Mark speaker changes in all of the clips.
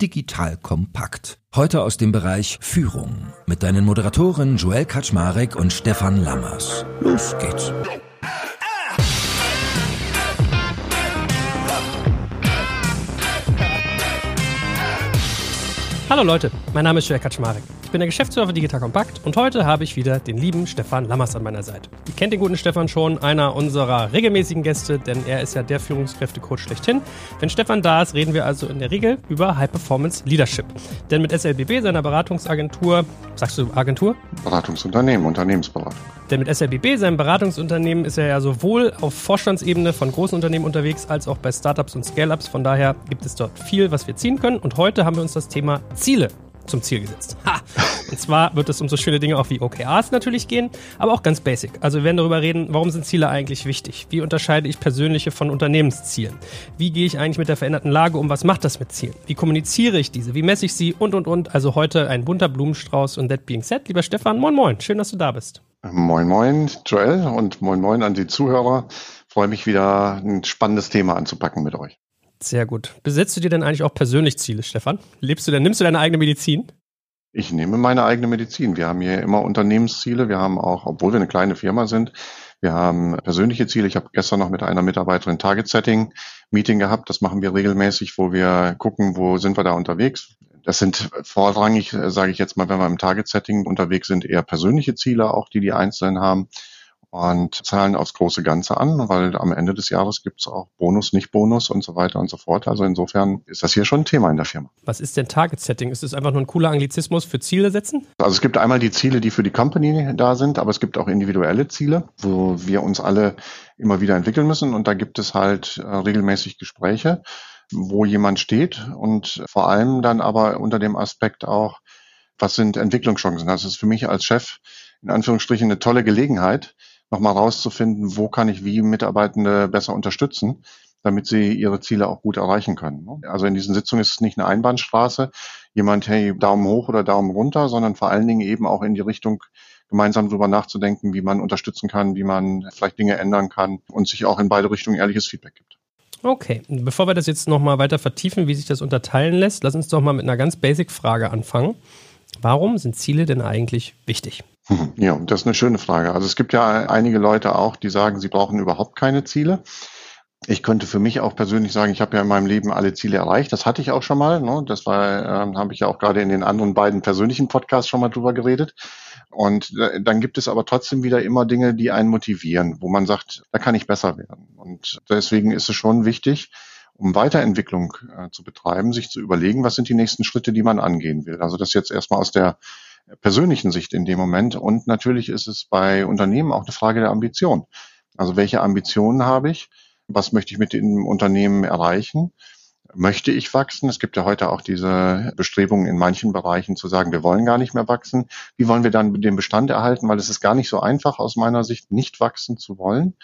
Speaker 1: Digital kompakt. Heute aus dem Bereich Führung mit deinen Moderatoren Joel Kaczmarek und Stefan Lammers. Los geht's.
Speaker 2: Hallo Leute, mein Name ist Joel Kaczmarek. Ich bin der Geschäftsführer von Digital Kompakt und heute habe ich wieder den lieben Stefan Lammers an meiner Seite. Ihr kennt den guten Stefan schon, einer unserer regelmäßigen Gäste, denn er ist ja der Führungskräftecoach schlechthin. Wenn Stefan da ist, reden wir also in der Regel über High Performance Leadership. Denn mit SLBB, seiner Beratungsagentur, sagst du Agentur?
Speaker 3: Beratungsunternehmen, Unternehmensberatung.
Speaker 2: Denn mit SLBB, seinem Beratungsunternehmen, ist er ja sowohl auf Vorstandsebene von großen Unternehmen unterwegs als auch bei Startups und Scale-Ups. Von daher gibt es dort viel, was wir ziehen können. Und heute haben wir uns das Thema Ziele zum Ziel gesetzt. Ha! Und zwar wird es um so schöne Dinge auch wie OKRs natürlich gehen, aber auch ganz basic. Also wir werden darüber reden, warum sind Ziele eigentlich wichtig? Wie unterscheide ich persönliche von Unternehmenszielen? Wie gehe ich eigentlich mit der veränderten Lage um? Was macht das mit Zielen? Wie kommuniziere ich diese? Wie messe ich sie? Und, und, und. Also heute ein bunter Blumenstrauß und that being said. Lieber Stefan, moin, moin. Schön, dass du da bist.
Speaker 3: Moin, moin, Joel und moin, moin an die Zuhörer. freue mich wieder, ein spannendes Thema anzupacken mit euch.
Speaker 2: Sehr gut. Besetzt du dir denn eigentlich auch persönlich Ziele, Stefan? Lebst du denn, nimmst du deine eigene Medizin?
Speaker 3: Ich nehme meine eigene Medizin. Wir haben hier immer Unternehmensziele. Wir haben auch, obwohl wir eine kleine Firma sind, wir haben persönliche Ziele. Ich habe gestern noch mit einer Mitarbeiterin Target Setting Meeting gehabt. Das machen wir regelmäßig, wo wir gucken, wo sind wir da unterwegs. Das sind vorrangig, äh, sage ich jetzt mal, wenn wir im Target Setting unterwegs sind, eher persönliche Ziele, auch die die Einzelnen haben und zahlen aufs große Ganze an, weil am Ende des Jahres gibt es auch Bonus, nicht Bonus und so weiter und so fort. Also insofern ist das hier schon ein Thema in der Firma.
Speaker 2: Was ist denn Target Setting? Ist es einfach nur ein cooler Anglizismus für Ziele setzen?
Speaker 3: Also es gibt einmal die Ziele, die für die Company da sind, aber es gibt auch individuelle Ziele, wo wir uns alle immer wieder entwickeln müssen und da gibt es halt äh, regelmäßig Gespräche, wo jemand steht und vor allem dann aber unter dem Aspekt auch, was sind Entwicklungschancen? Das ist für mich als Chef in Anführungsstrichen eine tolle Gelegenheit, nochmal rauszufinden, wo kann ich wie Mitarbeitende besser unterstützen, damit sie ihre Ziele auch gut erreichen können. Ne? Also in diesen Sitzungen ist es nicht eine Einbahnstraße, jemand, hey, Daumen hoch oder Daumen runter, sondern vor allen Dingen eben auch in die Richtung, gemeinsam darüber nachzudenken, wie man unterstützen kann, wie man vielleicht Dinge ändern kann und sich auch in beide Richtungen ehrliches Feedback gibt.
Speaker 2: Okay, bevor wir das jetzt nochmal weiter vertiefen, wie sich das unterteilen lässt, lass uns doch mal mit einer ganz basic Frage anfangen. Warum sind Ziele denn eigentlich wichtig?
Speaker 3: Ja, das ist eine schöne Frage. Also es gibt ja einige Leute auch, die sagen, sie brauchen überhaupt keine Ziele. Ich könnte für mich auch persönlich sagen, ich habe ja in meinem Leben alle Ziele erreicht. Das hatte ich auch schon mal. Ne? Das war, äh, habe ich ja auch gerade in den anderen beiden persönlichen Podcasts schon mal drüber geredet. Und äh, dann gibt es aber trotzdem wieder immer Dinge, die einen motivieren, wo man sagt, da kann ich besser werden. Und deswegen ist es schon wichtig, um Weiterentwicklung äh, zu betreiben, sich zu überlegen, was sind die nächsten Schritte, die man angehen will. Also das jetzt erstmal aus der persönlichen Sicht in dem Moment. Und natürlich ist es bei Unternehmen auch eine Frage der Ambition. Also welche Ambitionen habe ich? Was möchte ich mit dem Unternehmen erreichen? Möchte ich wachsen? Es gibt ja heute auch diese Bestrebungen in manchen Bereichen zu sagen, wir wollen gar nicht mehr wachsen. Wie wollen wir dann den Bestand erhalten? Weil es ist gar nicht so einfach aus meiner Sicht, nicht wachsen zu wollen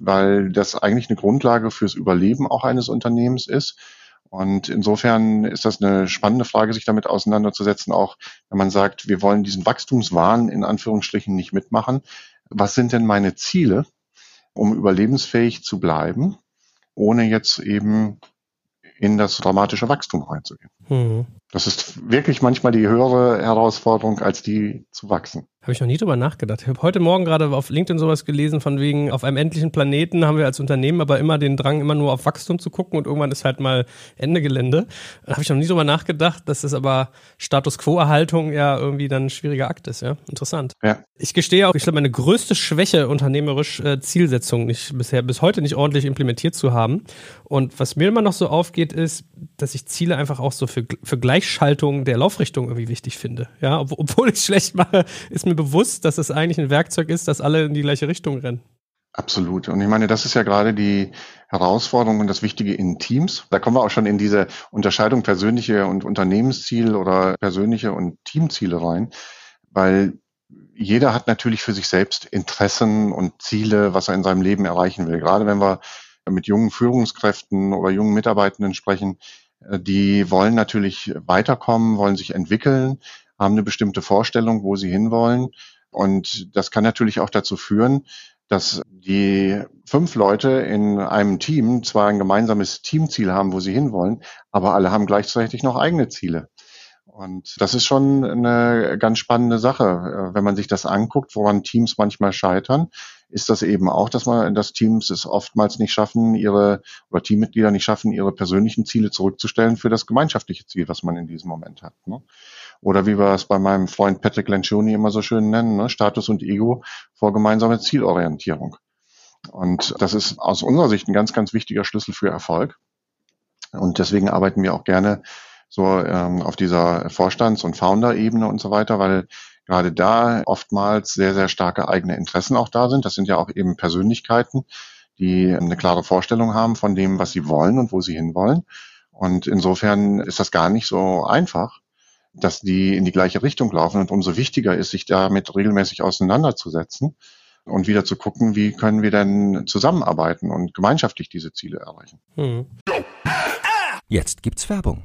Speaker 3: weil das eigentlich eine Grundlage fürs Überleben auch eines Unternehmens ist. Und insofern ist das eine spannende Frage, sich damit auseinanderzusetzen, auch wenn man sagt, wir wollen diesen Wachstumswahn in Anführungsstrichen nicht mitmachen. Was sind denn meine Ziele, um überlebensfähig zu bleiben, ohne jetzt eben in das dramatische Wachstum reinzugehen? Mhm. Das ist wirklich manchmal die höhere Herausforderung, als die zu wachsen.
Speaker 2: Habe ich noch nie drüber nachgedacht. Ich habe heute Morgen gerade auf LinkedIn sowas gelesen, von wegen, auf einem endlichen Planeten haben wir als Unternehmen aber immer den Drang, immer nur auf Wachstum zu gucken und irgendwann ist halt mal Ende Gelände. Da habe ich noch nie drüber nachgedacht, dass das aber Status Quo-Erhaltung ja irgendwie dann ein schwieriger Akt ist, ja. Interessant. Ja. Ich gestehe auch, ich glaube, meine größte Schwäche unternehmerisch äh, Zielsetzung nicht bisher bis heute nicht ordentlich implementiert zu haben. Und was mir immer noch so aufgeht, ist, dass ich Ziele einfach auch so für, für Gleichschaltung der Laufrichtung irgendwie wichtig finde. Ja, obwohl ich es schlecht mache, ist mir bewusst, dass es eigentlich ein Werkzeug ist, dass alle in die gleiche Richtung rennen.
Speaker 3: Absolut. Und ich meine, das ist ja gerade die Herausforderung und das Wichtige in Teams. Da kommen wir auch schon in diese Unterscheidung persönliche und Unternehmensziele oder persönliche und Teamziele rein, weil jeder hat natürlich für sich selbst Interessen und Ziele, was er in seinem Leben erreichen will. Gerade wenn wir mit jungen Führungskräften oder jungen Mitarbeitenden sprechen, die wollen natürlich weiterkommen, wollen sich entwickeln, haben eine bestimmte Vorstellung, wo sie hinwollen. Und das kann natürlich auch dazu führen, dass die fünf Leute in einem Team zwar ein gemeinsames Teamziel haben, wo sie hinwollen, aber alle haben gleichzeitig noch eigene Ziele. Und das ist schon eine ganz spannende Sache. Äh, wenn man sich das anguckt, woran Teams manchmal scheitern, ist das eben auch, dass man, dass Teams es oftmals nicht schaffen, ihre, oder Teammitglieder nicht schaffen, ihre persönlichen Ziele zurückzustellen für das gemeinschaftliche Ziel, was man in diesem Moment hat. Ne? Oder wie wir es bei meinem Freund Patrick Lencioni immer so schön nennen, ne? Status und Ego vor gemeinsame Zielorientierung. Und das ist aus unserer Sicht ein ganz, ganz wichtiger Schlüssel für Erfolg. Und deswegen arbeiten wir auch gerne so ähm, auf dieser Vorstands- und Founder-Ebene und so weiter, weil gerade da oftmals sehr, sehr starke eigene Interessen auch da sind. Das sind ja auch eben Persönlichkeiten, die eine klare Vorstellung haben von dem, was sie wollen und wo sie hinwollen. Und insofern ist das gar nicht so einfach, dass die in die gleiche Richtung laufen. Und umso wichtiger ist, sich damit regelmäßig auseinanderzusetzen und wieder zu gucken, wie können wir denn zusammenarbeiten und gemeinschaftlich diese Ziele erreichen. Hm.
Speaker 1: Jetzt gibt's Werbung.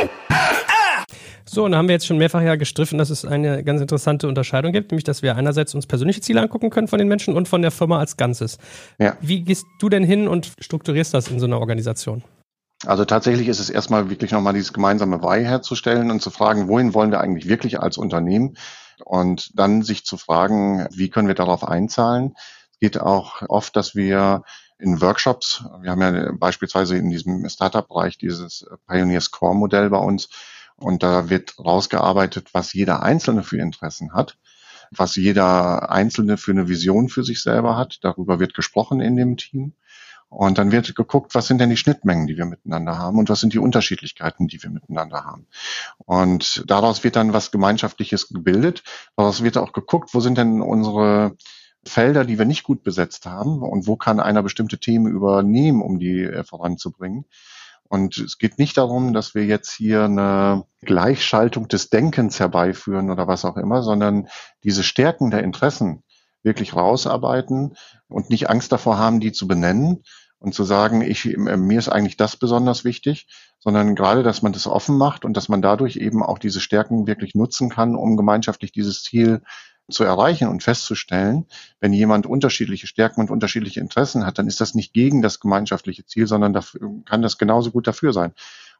Speaker 2: So, und da haben wir jetzt schon mehrfach ja gestriffen, dass es eine ganz interessante Unterscheidung gibt, nämlich dass wir einerseits uns persönliche Ziele angucken können von den Menschen und von der Firma als Ganzes. Ja. Wie gehst du denn hin und strukturierst das in so einer Organisation?
Speaker 3: Also tatsächlich ist es erstmal wirklich nochmal dieses gemeinsame Why herzustellen und zu fragen, wohin wollen wir eigentlich wirklich als Unternehmen? Und dann sich zu fragen, wie können wir darauf einzahlen? Es geht auch oft, dass wir in Workshops, wir haben ja beispielsweise in diesem Startup-Bereich dieses Pioneer Score Modell bei uns, und da wird rausgearbeitet, was jeder Einzelne für Interessen hat, was jeder Einzelne für eine Vision für sich selber hat. Darüber wird gesprochen in dem Team. Und dann wird geguckt, was sind denn die Schnittmengen, die wir miteinander haben und was sind die Unterschiedlichkeiten, die wir miteinander haben. Und daraus wird dann was Gemeinschaftliches gebildet. Daraus wird auch geguckt, wo sind denn unsere Felder, die wir nicht gut besetzt haben und wo kann einer bestimmte Themen übernehmen, um die äh, voranzubringen. Und es geht nicht darum, dass wir jetzt hier eine Gleichschaltung des Denkens herbeiführen oder was auch immer, sondern diese Stärken der Interessen wirklich rausarbeiten und nicht Angst davor haben, die zu benennen und zu sagen, ich, mir ist eigentlich das besonders wichtig, sondern gerade, dass man das offen macht und dass man dadurch eben auch diese Stärken wirklich nutzen kann, um gemeinschaftlich dieses Ziel zu erreichen und festzustellen, wenn jemand unterschiedliche Stärken und unterschiedliche Interessen hat, dann ist das nicht gegen das gemeinschaftliche Ziel, sondern dafür, kann das genauso gut dafür sein.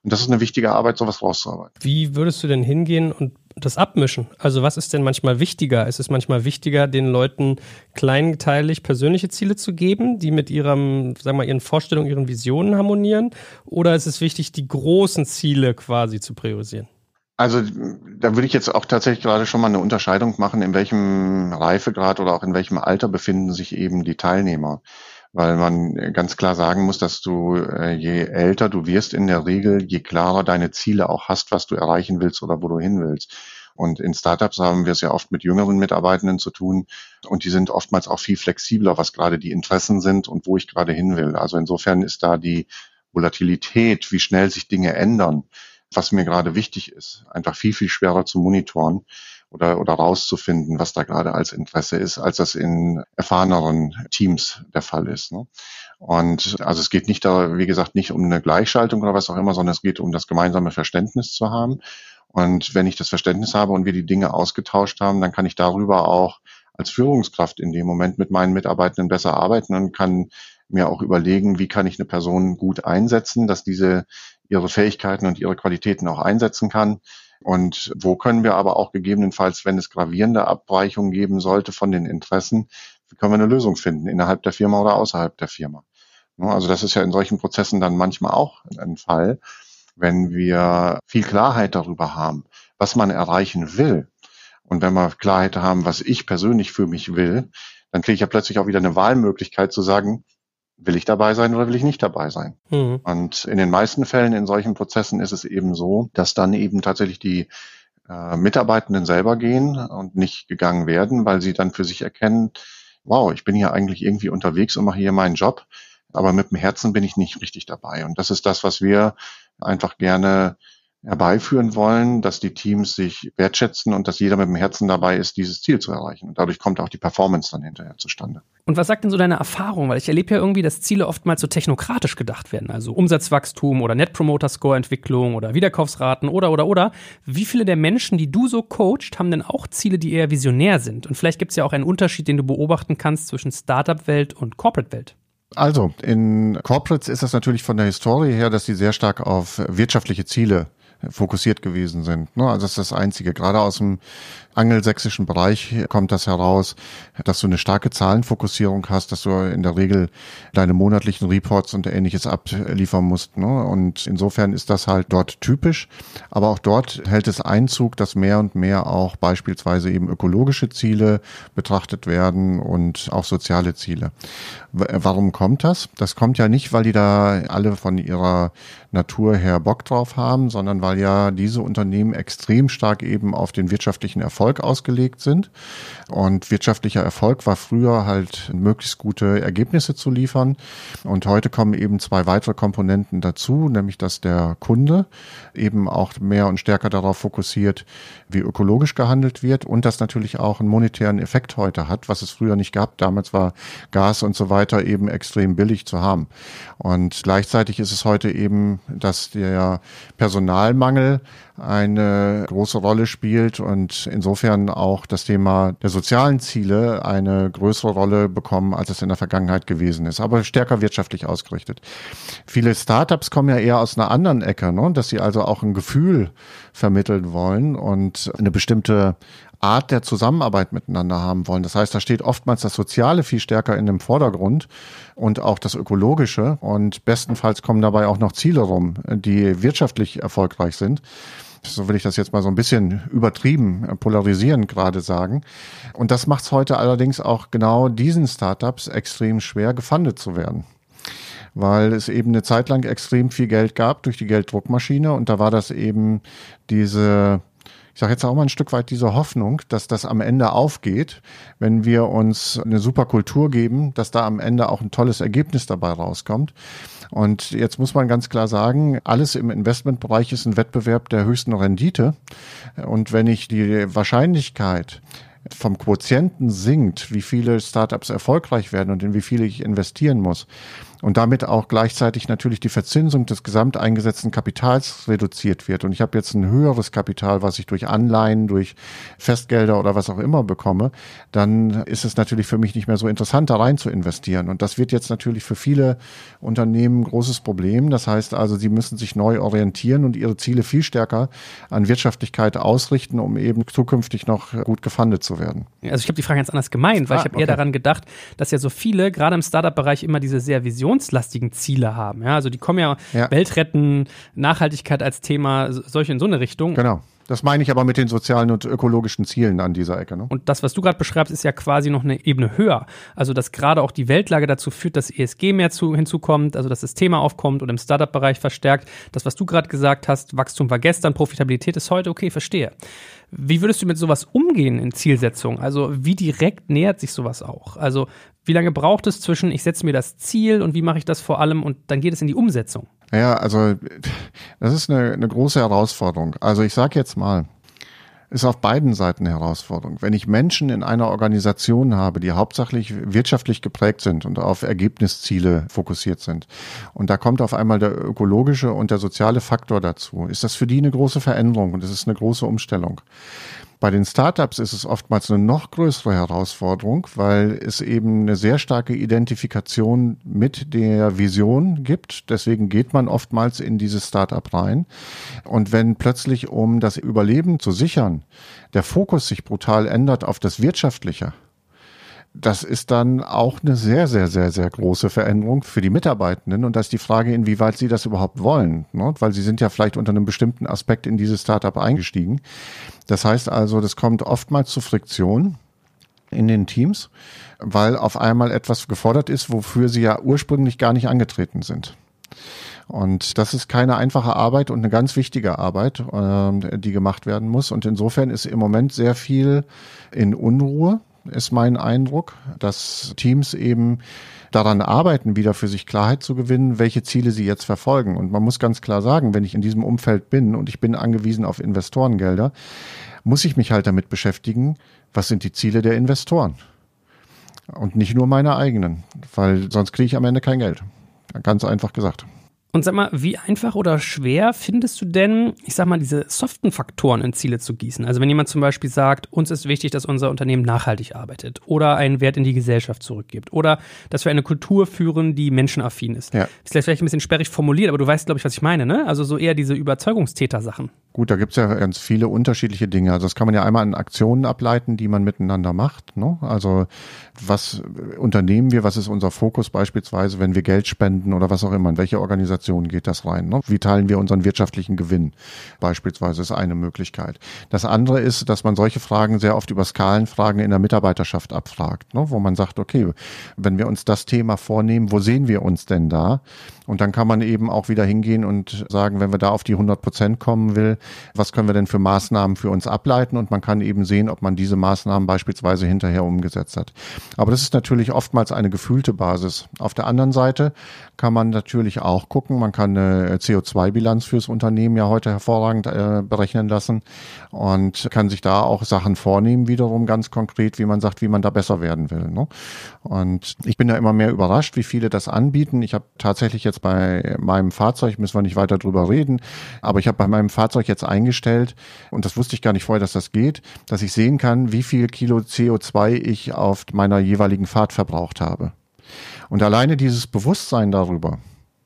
Speaker 3: Und das ist eine wichtige Arbeit, sowas rauszuarbeiten.
Speaker 2: Wie würdest du denn hingehen und das abmischen? Also was ist denn manchmal wichtiger? Ist es manchmal wichtiger, den Leuten kleinteilig persönliche Ziele zu geben, die mit ihrem, sagen wir, ihren Vorstellungen, ihren Visionen harmonieren? Oder ist es wichtig, die großen Ziele quasi zu priorisieren?
Speaker 3: Also da würde ich jetzt auch tatsächlich gerade schon mal eine Unterscheidung machen, in welchem Reifegrad oder auch in welchem Alter befinden sich eben die Teilnehmer. Weil man ganz klar sagen muss, dass du, äh, je älter du wirst in der Regel, je klarer deine Ziele auch hast, was du erreichen willst oder wo du hin willst. Und in Startups haben wir es ja oft mit jüngeren Mitarbeitenden zu tun und die sind oftmals auch viel flexibler, was gerade die Interessen sind und wo ich gerade hin will. Also insofern ist da die Volatilität, wie schnell sich Dinge ändern,
Speaker 4: was mir gerade wichtig ist, einfach viel, viel schwerer zu monitoren oder, oder rauszufinden, was da gerade als Interesse ist, als das in erfahreneren Teams der Fall ist. Ne? Und also es geht nicht da, wie gesagt, nicht um eine Gleichschaltung oder was auch immer, sondern es geht um das gemeinsame Verständnis zu haben. Und wenn ich das Verständnis habe und wir die Dinge ausgetauscht haben, dann kann ich darüber auch als Führungskraft in dem Moment mit meinen Mitarbeitenden besser arbeiten und kann mir auch überlegen, wie kann ich eine Person gut einsetzen, dass diese ihre Fähigkeiten und ihre Qualitäten auch einsetzen kann. Und wo können wir aber auch gegebenenfalls, wenn es gravierende Abweichungen geben sollte von den Interessen, können wir eine Lösung finden innerhalb der Firma oder außerhalb der Firma? Also das ist ja in solchen Prozessen dann manchmal auch ein Fall, wenn wir viel Klarheit darüber haben, was man erreichen will. Und wenn wir Klarheit haben, was ich persönlich für mich will, dann kriege ich ja plötzlich auch wieder eine Wahlmöglichkeit zu sagen, will ich dabei sein oder will ich nicht dabei sein? Mhm. Und in den meisten Fällen in solchen Prozessen ist es eben so, dass dann eben tatsächlich die äh, Mitarbeitenden selber gehen und nicht gegangen werden, weil sie dann für sich erkennen, wow, ich bin hier eigentlich irgendwie unterwegs und mache hier meinen Job, aber mit dem Herzen bin ich nicht richtig dabei. Und das ist das, was wir einfach gerne herbeiführen wollen, dass die Teams sich wertschätzen und dass jeder mit dem Herzen dabei ist, dieses Ziel zu erreichen. Und dadurch kommt auch die Performance dann hinterher zustande.
Speaker 5: Und was sagt denn so deine Erfahrung? Weil ich erlebe ja irgendwie, dass Ziele oftmals so technokratisch gedacht werden. Also Umsatzwachstum oder Net Promoter Score Entwicklung oder Wiederkaufsraten oder, oder, oder. Wie viele der Menschen, die du so coacht, haben denn auch Ziele, die eher visionär sind? Und vielleicht gibt es ja auch einen Unterschied, den du beobachten kannst zwischen Startup-Welt und Corporate-Welt.
Speaker 3: Also, in Corporates ist das natürlich von der Historie her, dass sie sehr stark auf wirtschaftliche Ziele fokussiert gewesen sind. Ne? Also das ist das Einzige. Gerade aus dem angelsächsischen Bereich kommt das heraus, dass du eine starke Zahlenfokussierung hast, dass du in der Regel deine monatlichen Reports und ähnliches abliefern musst. Ne? Und insofern ist das halt dort typisch. Aber auch dort hält es Einzug, dass mehr und mehr auch beispielsweise eben ökologische Ziele betrachtet werden und auch soziale Ziele. Warum kommt das? Das kommt ja nicht, weil die da alle von ihrer Natur her Bock drauf haben, sondern weil ja diese Unternehmen extrem stark eben auf den wirtschaftlichen Erfolg ausgelegt sind. Und wirtschaftlicher Erfolg war früher halt möglichst gute Ergebnisse zu liefern. Und heute kommen eben zwei weitere Komponenten dazu, nämlich dass der Kunde eben auch mehr und stärker darauf fokussiert, wie ökologisch gehandelt wird und das natürlich auch einen monetären Effekt heute hat, was es früher nicht gab. Damals war Gas und so weiter eben extrem billig zu haben. Und gleichzeitig ist es heute eben dass der Personalmangel eine große Rolle spielt und insofern auch das Thema der sozialen Ziele eine größere Rolle bekommen, als es in der Vergangenheit gewesen ist, aber stärker wirtschaftlich ausgerichtet. Viele Startups kommen ja eher aus einer anderen Ecke, ne? dass sie also auch ein Gefühl vermitteln wollen und eine bestimmte Art der Zusammenarbeit miteinander haben wollen. Das heißt, da steht oftmals das Soziale viel stärker in dem Vordergrund und auch das Ökologische. Und bestenfalls kommen dabei auch noch Ziele rum, die wirtschaftlich erfolgreich sind. So will ich das jetzt mal so ein bisschen übertrieben äh, polarisieren gerade sagen. Und das macht es heute allerdings auch genau diesen Startups extrem schwer, gefundet zu werden weil es eben eine Zeit lang extrem viel Geld gab durch die Gelddruckmaschine und da war das eben diese ich sage jetzt auch mal ein Stück weit diese Hoffnung, dass das am Ende aufgeht, wenn wir uns eine super Kultur geben, dass da am Ende auch ein tolles Ergebnis dabei rauskommt. Und jetzt muss man ganz klar sagen, alles im Investmentbereich ist ein Wettbewerb der höchsten Rendite. Und wenn ich die Wahrscheinlichkeit vom Quotienten sinkt, wie viele Startups erfolgreich werden und in wie viele ich investieren muss, und damit auch gleichzeitig natürlich die Verzinsung des gesamt eingesetzten Kapitals reduziert wird. Und ich habe jetzt ein höheres Kapital, was ich durch Anleihen, durch Festgelder oder was auch immer bekomme, dann ist es natürlich für mich nicht mehr so interessant, da rein zu investieren. Und das wird jetzt natürlich für viele Unternehmen ein großes Problem. Das heißt also, sie müssen sich neu orientieren und ihre Ziele viel stärker an Wirtschaftlichkeit ausrichten, um eben zukünftig noch gut gefundet zu werden.
Speaker 5: Also ich habe die Frage ganz anders gemeint, weil ah, ich habe okay. eher daran gedacht, dass ja so viele, gerade im Startup-Bereich, immer diese sehr Vision emissionslastigen Ziele haben. Ja, also die kommen ja, ja. Weltretten, Nachhaltigkeit als Thema, solche in so eine Richtung.
Speaker 3: Genau. Das meine ich aber mit den sozialen und ökologischen Zielen an dieser Ecke. Ne?
Speaker 5: Und das, was du gerade beschreibst, ist ja quasi noch eine Ebene höher. Also, dass gerade auch die Weltlage dazu führt, dass ESG mehr zu, hinzukommt, also dass das Thema aufkommt und im Startup-Bereich verstärkt. Das, was du gerade gesagt hast, Wachstum war gestern, Profitabilität ist heute, okay, verstehe. Wie würdest du mit sowas umgehen in Zielsetzung? Also, wie direkt nähert sich sowas auch? Also, Wie lange braucht es zwischen, ich setze mir das Ziel und wie mache ich das vor allem und dann geht es in die Umsetzung?
Speaker 3: Ja, also das ist eine, eine große Herausforderung. Also ich sage jetzt mal, ist auf beiden Seiten eine Herausforderung. Wenn ich Menschen in einer Organisation habe, die hauptsächlich wirtschaftlich geprägt sind und auf Ergebnisziele fokussiert sind, und da kommt auf einmal der ökologische und der soziale Faktor dazu, ist das für die eine große Veränderung und es ist eine große Umstellung. Bei den Startups ist es oftmals eine noch größere Herausforderung, weil es eben eine sehr starke Identifikation mit der Vision gibt. Deswegen geht man oftmals in dieses Startup rein. Und wenn plötzlich, um das Überleben zu sichern, der Fokus sich brutal ändert auf das Wirtschaftliche, das ist dann auch eine sehr, sehr, sehr, sehr große Veränderung für die Mitarbeitenden. Und da ist die Frage, inwieweit sie das überhaupt wollen. Ne? Weil sie sind ja vielleicht unter einem bestimmten Aspekt in dieses Startup eingestiegen. Das heißt also, das kommt oftmals zu Friktion in den Teams, weil auf einmal etwas gefordert ist, wofür sie ja ursprünglich gar nicht angetreten sind. Und das ist keine einfache Arbeit und eine ganz wichtige Arbeit, äh, die gemacht werden muss. Und insofern ist im Moment sehr viel in Unruhe ist mein Eindruck, dass Teams eben daran arbeiten, wieder für sich Klarheit zu gewinnen, welche Ziele sie jetzt verfolgen. Und man muss ganz klar sagen, wenn ich in diesem Umfeld bin und ich bin angewiesen auf Investorengelder, muss ich mich halt damit beschäftigen, was sind die Ziele der Investoren. Und nicht nur meine eigenen, weil sonst kriege ich am Ende kein Geld. Ganz einfach gesagt.
Speaker 5: Und sag mal, wie einfach oder schwer findest du denn, ich sag mal, diese soften Faktoren in Ziele zu gießen? Also wenn jemand zum Beispiel sagt, uns ist wichtig, dass unser Unternehmen nachhaltig arbeitet oder einen Wert in die Gesellschaft zurückgibt oder dass wir eine Kultur führen, die menschenaffin ist. Ja. Ist vielleicht ein bisschen sperrig formuliert, aber du weißt, glaube ich, was ich meine, ne? Also so eher diese Überzeugungstäter-Sachen.
Speaker 3: Gut, da gibt's ja ganz viele unterschiedliche Dinge. Also das kann man ja einmal an Aktionen ableiten, die man miteinander macht. Ne? Also was unternehmen wir, was ist unser Fokus beispielsweise, wenn wir Geld spenden oder was auch immer, in welche Organisation geht das rein? Ne? Wie teilen wir unseren wirtschaftlichen Gewinn beispielsweise ist eine Möglichkeit. Das andere ist, dass man solche Fragen sehr oft über Skalenfragen in der Mitarbeiterschaft abfragt, ne? wo man sagt, okay, wenn wir uns das Thema vornehmen, wo sehen wir uns denn da? Und dann kann man eben auch wieder hingehen und sagen, wenn wir da auf die 100 Prozent kommen will, was können wir denn für Maßnahmen für uns ableiten? Und man kann eben sehen, ob man diese Maßnahmen beispielsweise hinterher umgesetzt hat. Aber das ist natürlich oftmals eine gefühlte Basis. Auf der anderen Seite kann man natürlich auch gucken, man kann eine CO2-Bilanz fürs Unternehmen ja heute hervorragend äh, berechnen lassen und kann sich da auch Sachen vornehmen, wiederum ganz konkret, wie man sagt, wie man da besser werden will. Ne? Und ich bin da immer mehr überrascht, wie viele das anbieten. Ich habe tatsächlich jetzt bei meinem Fahrzeug, müssen wir nicht weiter drüber reden, aber ich habe bei meinem Fahrzeug jetzt eingestellt, und das wusste ich gar nicht vorher, dass das geht, dass ich sehen kann, wie viel Kilo CO2 ich auf meiner jeweiligen Fahrt verbraucht habe. Und alleine dieses Bewusstsein darüber,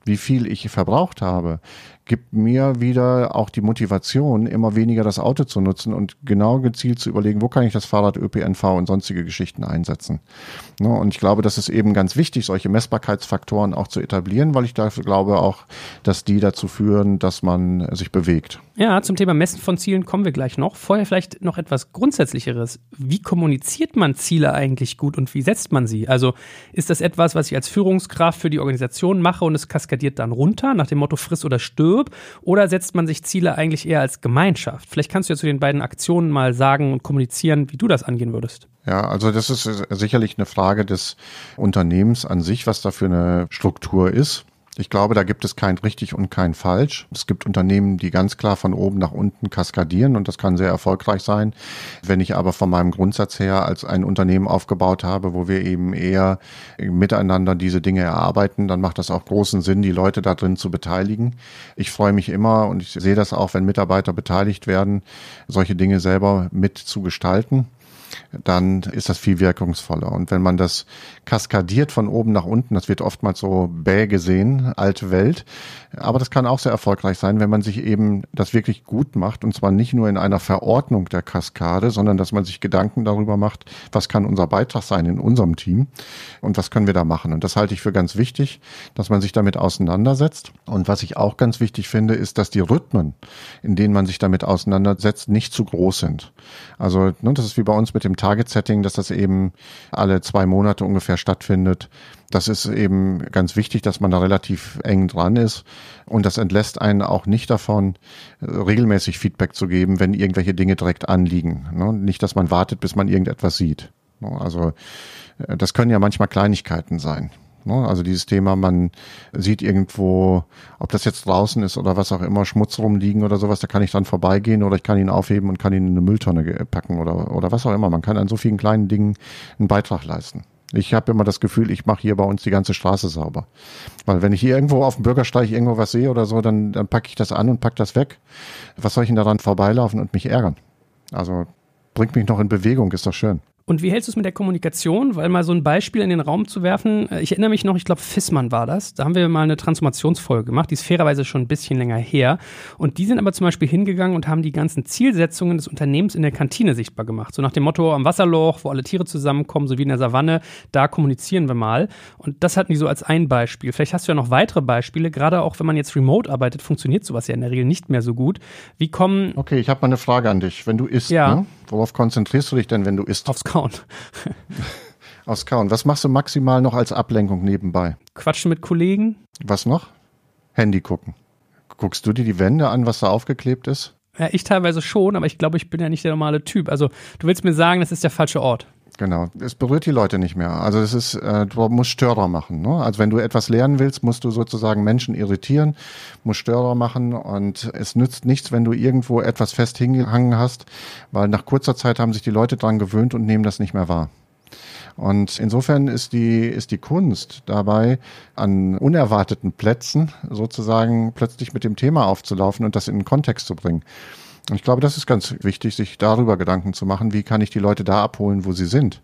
Speaker 3: wie viel ich verbraucht habe, gibt mir wieder auch die Motivation, immer weniger das Auto zu nutzen und genau gezielt zu überlegen, wo kann ich das Fahrrad, ÖPNV und sonstige Geschichten einsetzen. Ne, und ich glaube, das ist eben ganz wichtig, solche Messbarkeitsfaktoren auch zu etablieren, weil ich dafür glaube auch, dass die dazu führen, dass man sich bewegt.
Speaker 5: Ja, zum Thema Messen von Zielen kommen wir gleich noch. Vorher vielleicht noch etwas Grundsätzlicheres. Wie kommuniziert man Ziele eigentlich gut und wie setzt man sie? Also ist das etwas, was ich als Führungskraft für die Organisation mache und es kaskadiert dann runter nach dem Motto friss oder stirb? Stirb? Oder setzt man sich Ziele eigentlich eher als Gemeinschaft? Vielleicht kannst du ja zu den beiden Aktionen mal sagen und kommunizieren, wie du das angehen würdest.
Speaker 3: Ja, also das ist sicherlich eine Frage des Unternehmens an sich, was da für eine Struktur ist. Ich glaube, da gibt es kein richtig und kein falsch. Es gibt Unternehmen, die ganz klar von oben nach unten kaskadieren und das kann sehr erfolgreich sein. Wenn ich aber von meinem Grundsatz her als ein Unternehmen aufgebaut habe, wo wir eben eher miteinander diese Dinge erarbeiten, dann macht das auch großen Sinn, die Leute da drin zu beteiligen. Ich freue mich immer und ich sehe das auch, wenn Mitarbeiter beteiligt werden, solche Dinge selber mit zu gestalten dann ist das viel wirkungsvoller. Und wenn man das kaskadiert von oben nach unten, das wird oftmals so bäh gesehen, alte Welt, aber das kann auch sehr erfolgreich sein, wenn man sich eben das wirklich gut macht und zwar nicht nur in einer Verordnung der Kaskade, sondern dass man sich Gedanken darüber macht, was kann unser Beitrag sein in unserem Team und was können wir da machen. Und das halte ich für ganz wichtig, dass man sich damit auseinandersetzt. Und was ich auch ganz wichtig finde, ist, dass die Rhythmen, in denen man sich damit auseinandersetzt, nicht zu groß sind. Also ne, das ist wie bei uns mit dem Target-Setting, dass das eben alle zwei Monate ungefähr stattfindet. Das ist eben ganz wichtig, dass man da relativ eng dran ist. Und das entlässt einen auch nicht davon, regelmäßig Feedback zu geben, wenn irgendwelche Dinge direkt anliegen. Ne? Nicht, dass man wartet, bis man irgendetwas sieht. Also äh, das können ja manchmal Kleinigkeiten sein. Ne? Also dieses Thema, man sieht irgendwo, ob das jetzt draußen ist oder was auch immer, Schmutz rumliegen oder sowas, da kann ich dann vorbeigehen oder ich kann ihn aufheben und kann ihn in eine Mülltonne packen oder, oder was auch immer. Man kann an so vielen kleinen Dingen einen Beitrag leisten. Ich habe immer das Gefühl, ich mache hier bei uns die ganze Straße sauber. Weil wenn ich hier irgendwo auf dem Bürgersteig irgendwo was sehe oder so, dann, dann packe ich das an und packe das weg. Was soll ich denn daran vorbeilaufen und mich ärgern? Also bringt mich noch in Bewegung, ist doch schön.
Speaker 5: Und wie hältst du es mit der Kommunikation? Weil mal so ein Beispiel in den Raum zu werfen, äh, ich erinnere mich noch, ich glaube, Fissmann war das. Da haben wir mal eine Transformationsfolge gemacht, die ist fairerweise schon ein bisschen länger her. Und die sind aber zum Beispiel hingegangen und haben die ganzen Zielsetzungen des Unternehmens in der Kantine sichtbar gemacht. So nach dem Motto am Wasserloch, wo alle Tiere zusammenkommen, so wie in der Savanne, da kommunizieren wir mal. Und das hatten die so als ein Beispiel. Vielleicht hast du ja noch weitere Beispiele, gerade auch wenn man jetzt remote arbeitet, funktioniert sowas ja in der Regel nicht mehr so gut. Wie kommen.
Speaker 3: Okay, ich habe mal eine Frage an dich. Wenn du isst, ja. ne? Worauf konzentrierst du dich denn, wenn du isst?
Speaker 5: Aufs Kauen.
Speaker 3: Aufs Kauen. Was machst du maximal noch als Ablenkung nebenbei?
Speaker 5: Quatschen mit Kollegen.
Speaker 3: Was noch? Handy gucken. Guckst du dir die Wände an, was da aufgeklebt ist?
Speaker 5: Ja, ich teilweise schon, aber ich glaube, ich bin ja nicht der normale Typ. Also, du willst mir sagen, das ist der falsche Ort.
Speaker 3: Genau, es berührt die Leute nicht mehr. Also es ist, äh, du musst Störer machen. Ne? Also wenn du etwas lernen willst, musst du sozusagen Menschen irritieren, musst Störer machen und es nützt nichts, wenn du irgendwo etwas fest hingehangen hast, weil nach kurzer Zeit haben sich die Leute dran gewöhnt und nehmen das nicht mehr wahr. Und insofern ist die, ist die Kunst dabei, an unerwarteten Plätzen sozusagen plötzlich mit dem Thema aufzulaufen und das in den Kontext zu bringen. Ich glaube, das ist ganz wichtig, sich darüber Gedanken zu machen, wie kann ich die Leute da abholen, wo sie sind.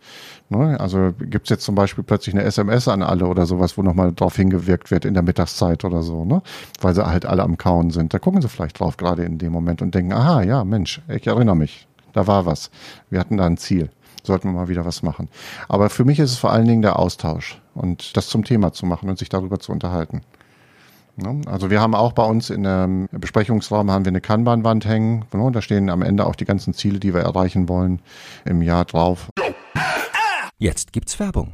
Speaker 3: Ne? Also gibt es jetzt zum Beispiel plötzlich eine SMS an alle oder sowas, wo nochmal drauf hingewirkt wird in der Mittagszeit oder so, ne? weil sie halt alle am Kauen sind. Da gucken sie vielleicht drauf gerade in dem Moment und denken, aha, ja, Mensch, ich erinnere mich, da war was. Wir hatten da ein Ziel. Sollten wir mal wieder was machen. Aber für mich ist es vor allen Dingen der Austausch und das zum Thema zu machen und sich darüber zu unterhalten. Ne? Also wir haben auch bei uns in einem Besprechungsraum haben wir eine Kanban-Wand hängen. Ne? Da stehen am Ende auch die ganzen Ziele, die wir erreichen wollen im Jahr drauf.
Speaker 1: Jetzt gibt's Werbung.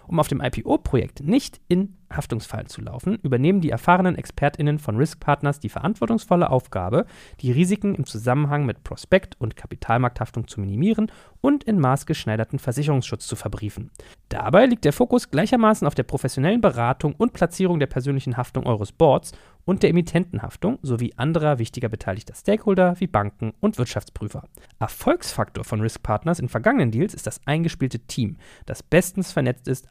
Speaker 5: Um auf dem IPO-Projekt nicht in Haftungsfallen zu laufen, übernehmen die erfahrenen ExpertInnen von Risk Partners die verantwortungsvolle Aufgabe, die Risiken im Zusammenhang mit Prospekt- und Kapitalmarkthaftung zu minimieren und in maßgeschneiderten Versicherungsschutz zu verbriefen. Dabei liegt der Fokus gleichermaßen auf der professionellen Beratung und Platzierung der persönlichen Haftung eures Boards und der Emittentenhaftung sowie anderer wichtiger beteiligter Stakeholder wie Banken und Wirtschaftsprüfer. Erfolgsfaktor von Risk Partners in vergangenen Deals ist das eingespielte Team, das bestens vernetzt ist,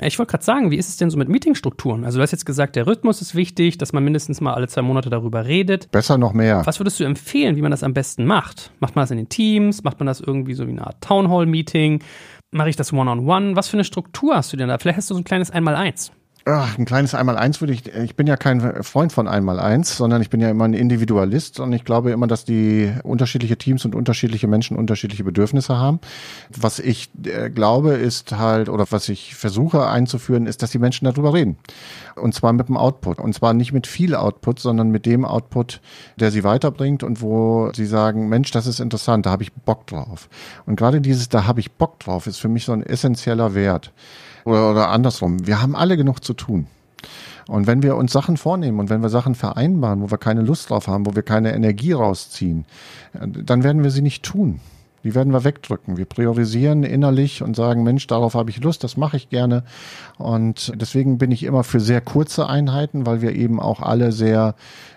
Speaker 5: Ich wollte gerade sagen, wie ist es denn so mit Meetingstrukturen? Also du hast jetzt gesagt, der Rhythmus ist wichtig, dass man mindestens mal alle zwei Monate darüber redet.
Speaker 3: Besser noch mehr.
Speaker 5: Was würdest du empfehlen, wie man das am besten macht? Macht man das in den Teams? Macht man das irgendwie so wie eine Art Townhall-Meeting? Mache ich das One-on-one? -on -one? Was für eine Struktur hast du denn da? Vielleicht hast du so ein kleines Einmal-Eins.
Speaker 3: Ach, ein kleines Einmal-Eins würde ich, ich bin ja kein Freund von Einmal-Eins, sondern ich bin ja immer ein Individualist und ich glaube immer, dass die unterschiedliche Teams und unterschiedliche Menschen unterschiedliche Bedürfnisse haben. Was ich äh, glaube ist halt, oder was ich versuche einzuführen, ist, dass die Menschen darüber reden. Und zwar mit dem Output. Und zwar nicht mit viel Output, sondern mit dem Output, der sie weiterbringt und wo sie sagen, Mensch, das ist interessant, da habe ich Bock drauf. Und gerade dieses, da habe ich Bock drauf, ist für mich so ein essentieller Wert. Oder, oder andersrum. Wir haben alle genug zu tun. Und wenn wir uns Sachen vornehmen und wenn wir Sachen vereinbaren, wo wir keine Lust drauf haben, wo wir keine Energie rausziehen, dann werden wir sie nicht tun. Die werden wir wegdrücken. Wir priorisieren innerlich und sagen, Mensch, darauf habe ich Lust, das mache ich gerne. Und deswegen bin ich immer für sehr kurze Einheiten, weil wir eben auch alle sehr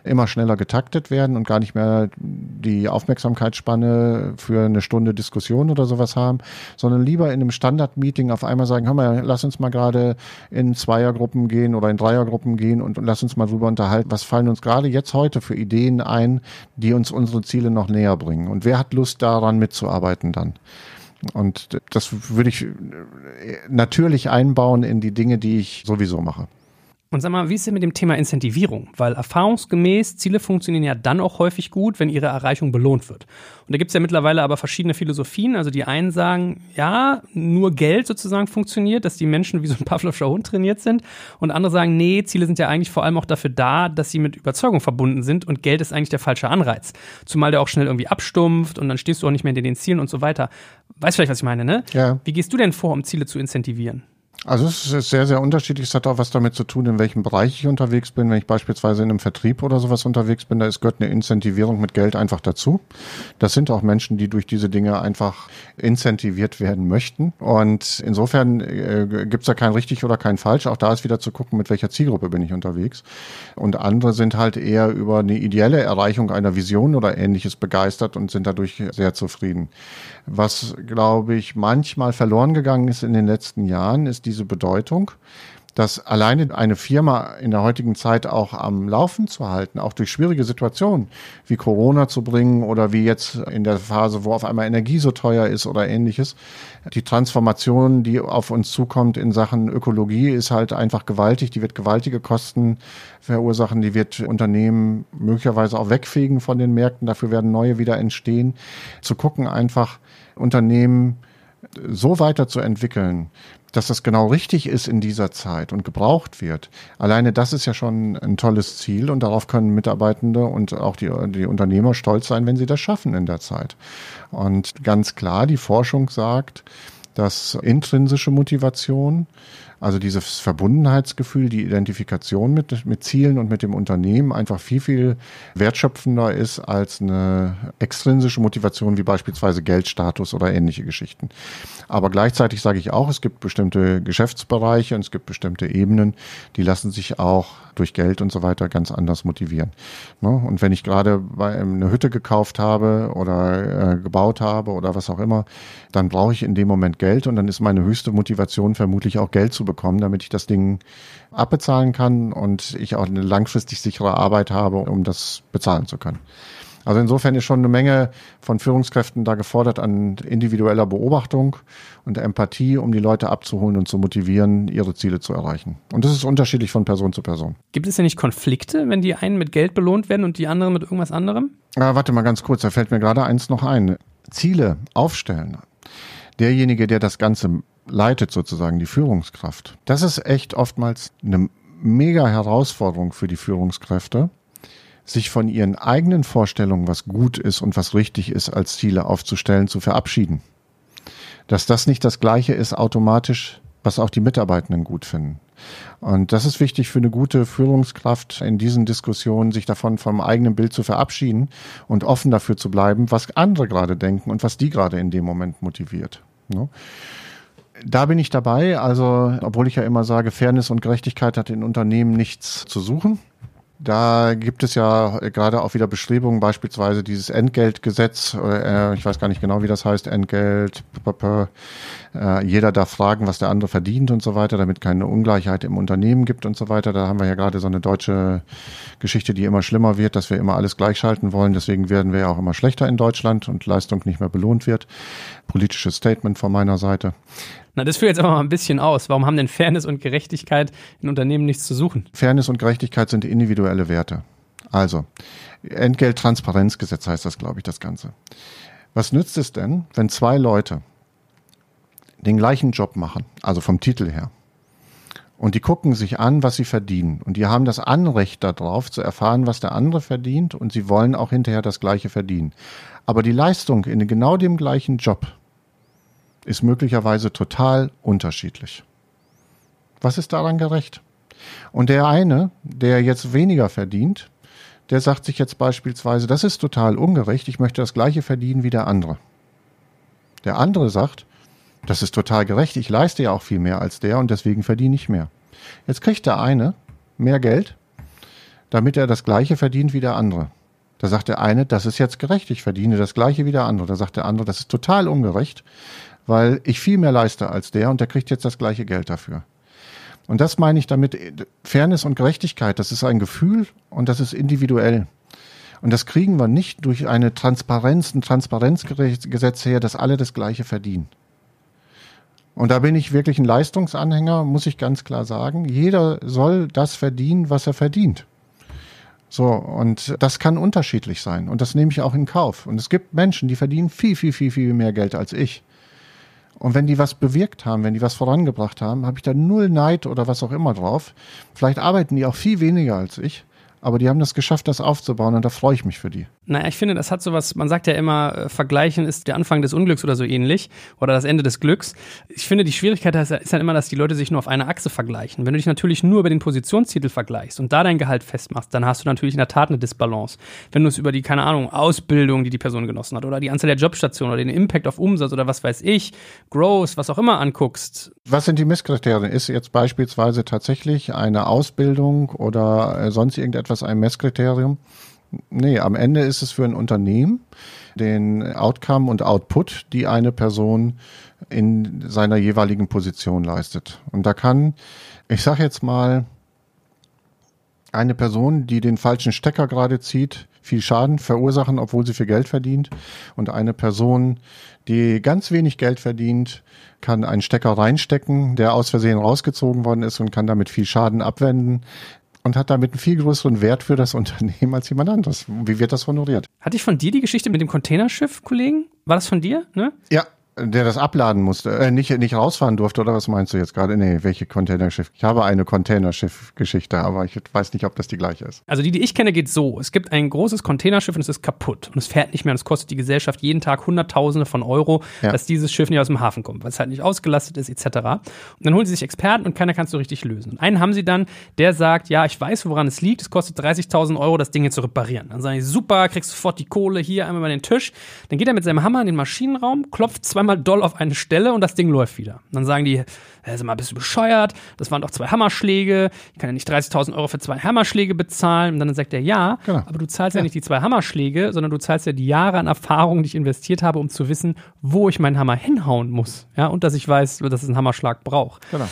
Speaker 3: immer schneller getaktet werden und gar nicht mehr die Aufmerksamkeitsspanne für eine Stunde Diskussion oder sowas haben, sondern lieber in einem Standard-Meeting auf einmal sagen, hör mal, lass uns mal gerade in Zweiergruppen gehen oder in Dreiergruppen gehen und, und lass uns mal drüber unterhalten, was fallen uns gerade jetzt heute für Ideen ein, die uns unsere Ziele noch näher bringen und wer hat Lust daran mitzuarbeiten dann. Und das würde ich natürlich einbauen in die Dinge, die ich sowieso mache.
Speaker 5: Und sag mal, wie ist es mit dem Thema Incentivierung? Weil erfahrungsgemäß Ziele funktionieren ja dann auch häufig gut, wenn ihre Erreichung belohnt wird. Und da gibt es ja mittlerweile aber verschiedene Philosophien. Also die einen sagen, ja, nur Geld sozusagen funktioniert, dass die Menschen wie so ein Pavlovscher Hund trainiert sind. Und andere sagen, nee, Ziele sind ja eigentlich vor allem auch dafür da, dass sie mit Überzeugung verbunden sind und Geld ist eigentlich der falsche Anreiz. Zumal der auch schnell irgendwie abstumpft und dann stehst du auch nicht mehr in den Zielen und so weiter. Weißt vielleicht, was ich meine, ne?
Speaker 3: Ja.
Speaker 5: Wie gehst du denn vor, um Ziele zu incentivieren?
Speaker 3: Also es ist sehr, sehr unterschiedlich. Es hat auch was damit zu tun, in welchem Bereich ich unterwegs bin. Wenn ich beispielsweise in einem Vertrieb oder sowas unterwegs bin, da ist, gehört eine Incentivierung mit Geld einfach dazu. Das sind auch Menschen, die durch diese Dinge einfach incentiviert werden möchten. Und insofern äh, gibt es da kein richtig oder kein falsch. Auch da ist wieder zu gucken, mit welcher Zielgruppe bin ich unterwegs. Und andere sind halt eher über eine ideelle Erreichung einer Vision oder ähnliches begeistert und sind dadurch sehr zufrieden. Was, glaube ich, manchmal verloren gegangen ist in den letzten Jahren, ist diese Bedeutung, dass alleine eine Firma in der heutigen Zeit auch am Laufen zu halten, auch durch schwierige Situationen wie Corona zu bringen oder wie jetzt in der Phase, wo auf einmal Energie so teuer ist oder ähnliches. Die Transformation, die auf uns zukommt in Sachen Ökologie, ist halt einfach gewaltig. Die wird gewaltige Kosten verursachen. Die wird Unternehmen möglicherweise auch wegfegen von den Märkten. Dafür werden neue wieder entstehen. Zu gucken einfach Unternehmen so weiterzuentwickeln, dass das genau richtig ist in dieser Zeit und gebraucht wird. Alleine das ist ja schon ein tolles Ziel und darauf können Mitarbeitende und auch die, die Unternehmer stolz sein, wenn sie das schaffen in der Zeit. Und ganz klar, die Forschung sagt, dass intrinsische Motivation also dieses Verbundenheitsgefühl, die Identifikation mit, mit Zielen und mit dem Unternehmen einfach viel, viel wertschöpfender ist als eine extrinsische Motivation wie beispielsweise Geldstatus oder ähnliche Geschichten. Aber gleichzeitig sage ich auch, es gibt bestimmte Geschäftsbereiche und es gibt bestimmte Ebenen, die lassen sich auch durch Geld und so weiter ganz anders motivieren. Ne? Und wenn ich gerade eine Hütte gekauft habe oder äh, gebaut habe oder was auch immer, dann brauche ich in dem Moment Geld und dann ist meine höchste Motivation vermutlich auch Geld zu bekommen, damit ich das Ding abbezahlen kann und ich auch eine langfristig sichere Arbeit habe, um das bezahlen zu können. Also insofern ist schon eine Menge von Führungskräften da gefordert an individueller Beobachtung und Empathie, um die Leute abzuholen und zu motivieren, ihre Ziele zu erreichen. Und das ist unterschiedlich von Person zu Person.
Speaker 5: Gibt es ja nicht Konflikte, wenn die einen mit Geld belohnt werden und die anderen mit irgendwas anderem?
Speaker 3: Ja, warte mal ganz kurz, da fällt mir gerade eins noch ein. Ziele aufstellen. Derjenige, der das Ganze leitet sozusagen, die Führungskraft. Das ist echt oftmals eine mega Herausforderung für die Führungskräfte, sich von ihren eigenen Vorstellungen, was gut ist und was richtig ist, als Ziele aufzustellen, zu verabschieden. Dass das nicht das Gleiche ist automatisch, was auch die Mitarbeitenden gut finden. Und das ist wichtig für eine gute Führungskraft in diesen Diskussionen, sich davon vom eigenen Bild zu verabschieden und offen dafür zu bleiben, was andere gerade denken und was die gerade in dem Moment motiviert. Ne? Da bin ich dabei. Also, obwohl ich ja immer sage, Fairness und Gerechtigkeit hat in Unternehmen nichts zu suchen. Da gibt es ja gerade auch wieder Bestrebungen, beispielsweise dieses Entgeltgesetz, äh, ich weiß gar nicht genau, wie das heißt, Entgelt, äh, jeder darf fragen, was der andere verdient und so weiter, damit keine Ungleichheit im Unternehmen gibt und so weiter. Da haben wir ja gerade so eine deutsche Geschichte, die immer schlimmer wird, dass wir immer alles gleichschalten wollen. Deswegen werden wir ja auch immer schlechter in Deutschland und Leistung nicht mehr belohnt wird. Politisches Statement von meiner Seite.
Speaker 5: Na, das führt jetzt aber mal ein bisschen aus. Warum haben denn Fairness und Gerechtigkeit in Unternehmen nichts zu suchen?
Speaker 3: Fairness und Gerechtigkeit sind individuelle Werte. Also, Entgelttransparenzgesetz heißt das, glaube ich, das Ganze. Was nützt es denn, wenn zwei Leute den gleichen Job machen, also vom Titel her, und die gucken sich an, was sie verdienen. Und die haben das Anrecht darauf, zu erfahren, was der andere verdient. Und sie wollen auch hinterher das Gleiche verdienen. Aber die Leistung in genau dem gleichen Job ist möglicherweise total unterschiedlich. Was ist daran gerecht? Und der eine, der jetzt weniger verdient, der sagt sich jetzt beispielsweise, das ist total ungerecht, ich möchte das gleiche verdienen wie der andere. Der andere sagt, das ist total gerecht, ich leiste ja auch viel mehr als der und deswegen verdiene ich mehr. Jetzt kriegt der eine mehr Geld, damit er das gleiche verdient wie der andere. Da sagt der eine, das ist jetzt gerecht, ich verdiene das gleiche wie der andere. Da sagt der andere, das ist total ungerecht, weil ich viel mehr leiste als der und der kriegt jetzt das gleiche Geld dafür. Und das meine ich damit, Fairness und Gerechtigkeit, das ist ein Gefühl und das ist individuell. Und das kriegen wir nicht durch eine Transparenz, ein Transparenzgesetz her, dass alle das Gleiche verdienen. Und da bin ich wirklich ein Leistungsanhänger, muss ich ganz klar sagen. Jeder soll das verdienen, was er verdient. So, und das kann unterschiedlich sein. Und das nehme ich auch in Kauf. Und es gibt Menschen, die verdienen viel, viel, viel, viel mehr Geld als ich. Und wenn die was bewirkt haben, wenn die was vorangebracht haben, habe ich da null Neid oder was auch immer drauf. Vielleicht arbeiten die auch viel weniger als ich aber die haben das geschafft, das aufzubauen und da freue ich mich für die.
Speaker 2: Naja, ich finde, das hat sowas, man sagt ja immer, äh, vergleichen ist der Anfang des Unglücks oder so ähnlich oder das Ende des Glücks. Ich finde, die Schwierigkeit ist halt immer, dass die Leute sich nur auf einer Achse vergleichen. Wenn du dich natürlich nur über den Positionstitel vergleichst und da dein Gehalt festmachst, dann hast du natürlich in der Tat eine Disbalance. Wenn du es über die, keine Ahnung, Ausbildung, die die Person genossen hat oder die Anzahl der Jobstationen oder den Impact auf Umsatz oder was weiß ich, Growth, was auch immer anguckst.
Speaker 3: Was sind die Messkriterien? Ist jetzt beispielsweise tatsächlich eine Ausbildung oder äh, sonst irgendetwas etwas ein Messkriterium? Nee, am Ende ist es für ein Unternehmen den Outcome und Output, die eine Person in seiner jeweiligen Position leistet. Und da kann, ich sage jetzt mal, eine Person, die den falschen Stecker gerade zieht, viel Schaden verursachen, obwohl sie viel Geld verdient. Und eine Person, die ganz wenig Geld verdient, kann einen Stecker reinstecken, der aus Versehen rausgezogen worden ist und kann damit viel Schaden abwenden und hat damit einen viel größeren Wert für das Unternehmen als jemand anderes. Wie wird das honoriert?
Speaker 2: Hatte ich von dir die Geschichte mit dem Containerschiff, Kollegen? War das von dir? Ne?
Speaker 3: Ja, der das abladen musste, äh, nicht, nicht rausfahren durfte, oder was meinst du jetzt gerade? Nee, welche Containerschiff? Ich habe eine Containerschiff-Geschichte, aber ich weiß nicht, ob das die gleiche ist.
Speaker 2: Also die, die ich kenne, geht so. Es gibt ein großes Containerschiff und es ist kaputt und es fährt nicht mehr und es kostet die Gesellschaft jeden Tag Hunderttausende von Euro, ja. dass dieses Schiff nicht aus dem Hafen kommt, weil es halt nicht ausgelastet ist, etc. Und dann holen sie sich Experten und keiner kann es so richtig lösen. Und einen haben sie dann, der sagt, ja, ich weiß, woran es liegt, es kostet 30.000 Euro, das Ding hier zu reparieren. Dann sagen die, super, kriegst sofort die Kohle hier einmal über den Tisch. Dann geht er mit seinem Hammer in den Maschinenraum, klopft zweimal doll auf eine Stelle und das Ding läuft wieder. Und dann sagen die, sag mal, bist du bescheuert? Das waren doch zwei Hammerschläge. Ich kann ja nicht 30.000 Euro für zwei Hammerschläge bezahlen. Und dann sagt er, ja, genau. aber du zahlst ja. ja nicht die zwei Hammerschläge, sondern du zahlst ja die Jahre an Erfahrung, die ich investiert habe, um zu wissen, wo ich meinen Hammer hinhauen muss. Ja, und dass ich weiß, dass es einen Hammerschlag braucht. Genau.